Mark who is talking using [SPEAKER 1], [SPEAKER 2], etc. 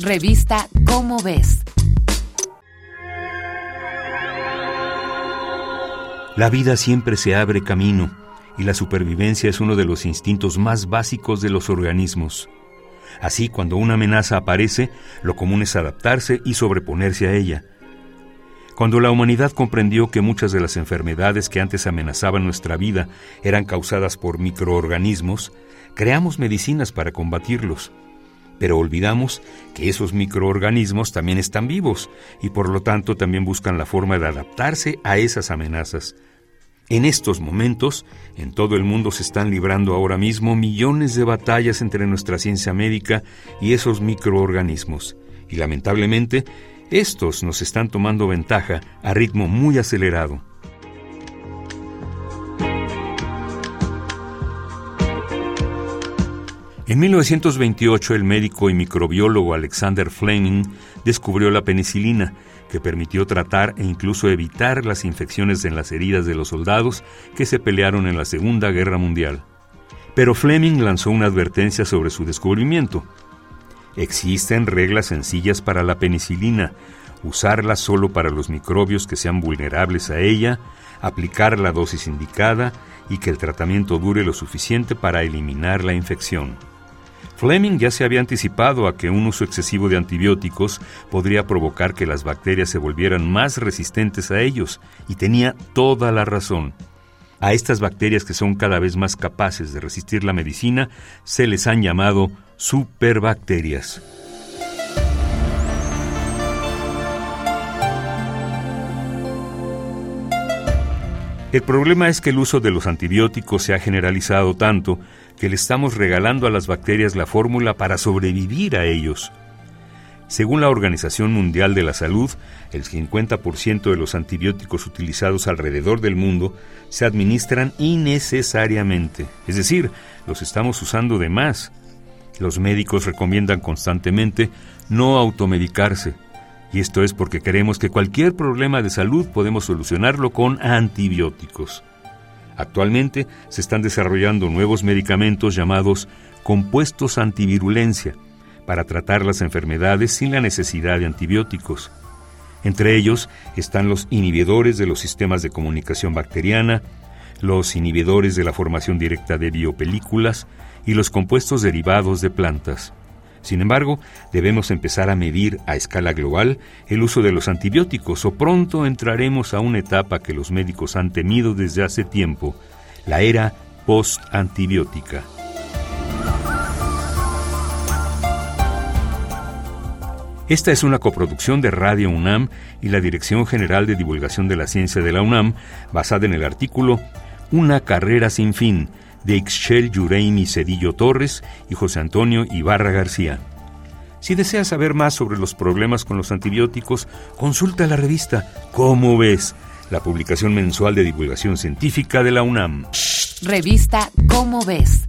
[SPEAKER 1] Revista Cómo ves.
[SPEAKER 2] La vida siempre se abre camino y la supervivencia es uno de los instintos más básicos de los organismos. Así, cuando una amenaza aparece, lo común es adaptarse y sobreponerse a ella. Cuando la humanidad comprendió que muchas de las enfermedades que antes amenazaban nuestra vida eran causadas por microorganismos, creamos medicinas para combatirlos. Pero olvidamos que esos microorganismos también están vivos y por lo tanto también buscan la forma de adaptarse a esas amenazas. En estos momentos, en todo el mundo se están librando ahora mismo millones de batallas entre nuestra ciencia médica y esos microorganismos. Y lamentablemente, estos nos están tomando ventaja a ritmo muy acelerado. En 1928 el médico y microbiólogo Alexander Fleming descubrió la penicilina, que permitió tratar e incluso evitar las infecciones en las heridas de los soldados que se pelearon en la Segunda Guerra Mundial. Pero Fleming lanzó una advertencia sobre su descubrimiento. Existen reglas sencillas para la penicilina, usarla solo para los microbios que sean vulnerables a ella, aplicar la dosis indicada y que el tratamiento dure lo suficiente para eliminar la infección. Fleming ya se había anticipado a que un uso excesivo de antibióticos podría provocar que las bacterias se volvieran más resistentes a ellos, y tenía toda la razón. A estas bacterias que son cada vez más capaces de resistir la medicina se les han llamado superbacterias. El problema es que el uso de los antibióticos se ha generalizado tanto que le estamos regalando a las bacterias la fórmula para sobrevivir a ellos. Según la Organización Mundial de la Salud, el 50% de los antibióticos utilizados alrededor del mundo se administran innecesariamente, es decir, los estamos usando de más. Los médicos recomiendan constantemente no automedicarse, y esto es porque creemos que cualquier problema de salud podemos solucionarlo con antibióticos. Actualmente se están desarrollando nuevos medicamentos llamados compuestos antivirulencia para tratar las enfermedades sin la necesidad de antibióticos. Entre ellos están los inhibidores de los sistemas de comunicación bacteriana, los inhibidores de la formación directa de biopelículas y los compuestos derivados de plantas. Sin embargo, debemos empezar a medir a escala global el uso de los antibióticos o pronto entraremos a una etapa que los médicos han temido desde hace tiempo, la era post-antibiótica. Esta es una coproducción de Radio UNAM y la Dirección General de Divulgación de la Ciencia de la UNAM, basada en el artículo Una carrera sin fin, de Ixchel Yureimi Cedillo Torres y José Antonio Ibarra García. Si deseas saber más sobre los problemas con los antibióticos, consulta la revista ¿Cómo ves? La publicación mensual de divulgación científica de la UNAM.
[SPEAKER 1] Revista ¿Cómo ves?